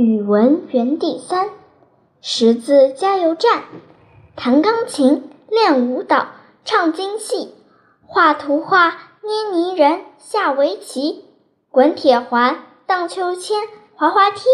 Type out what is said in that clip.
语文园地三，识字加油站，弹钢琴、练舞蹈、唱京戏、画图画、捏泥人、下围棋、滚铁环、荡秋千、滑滑梯。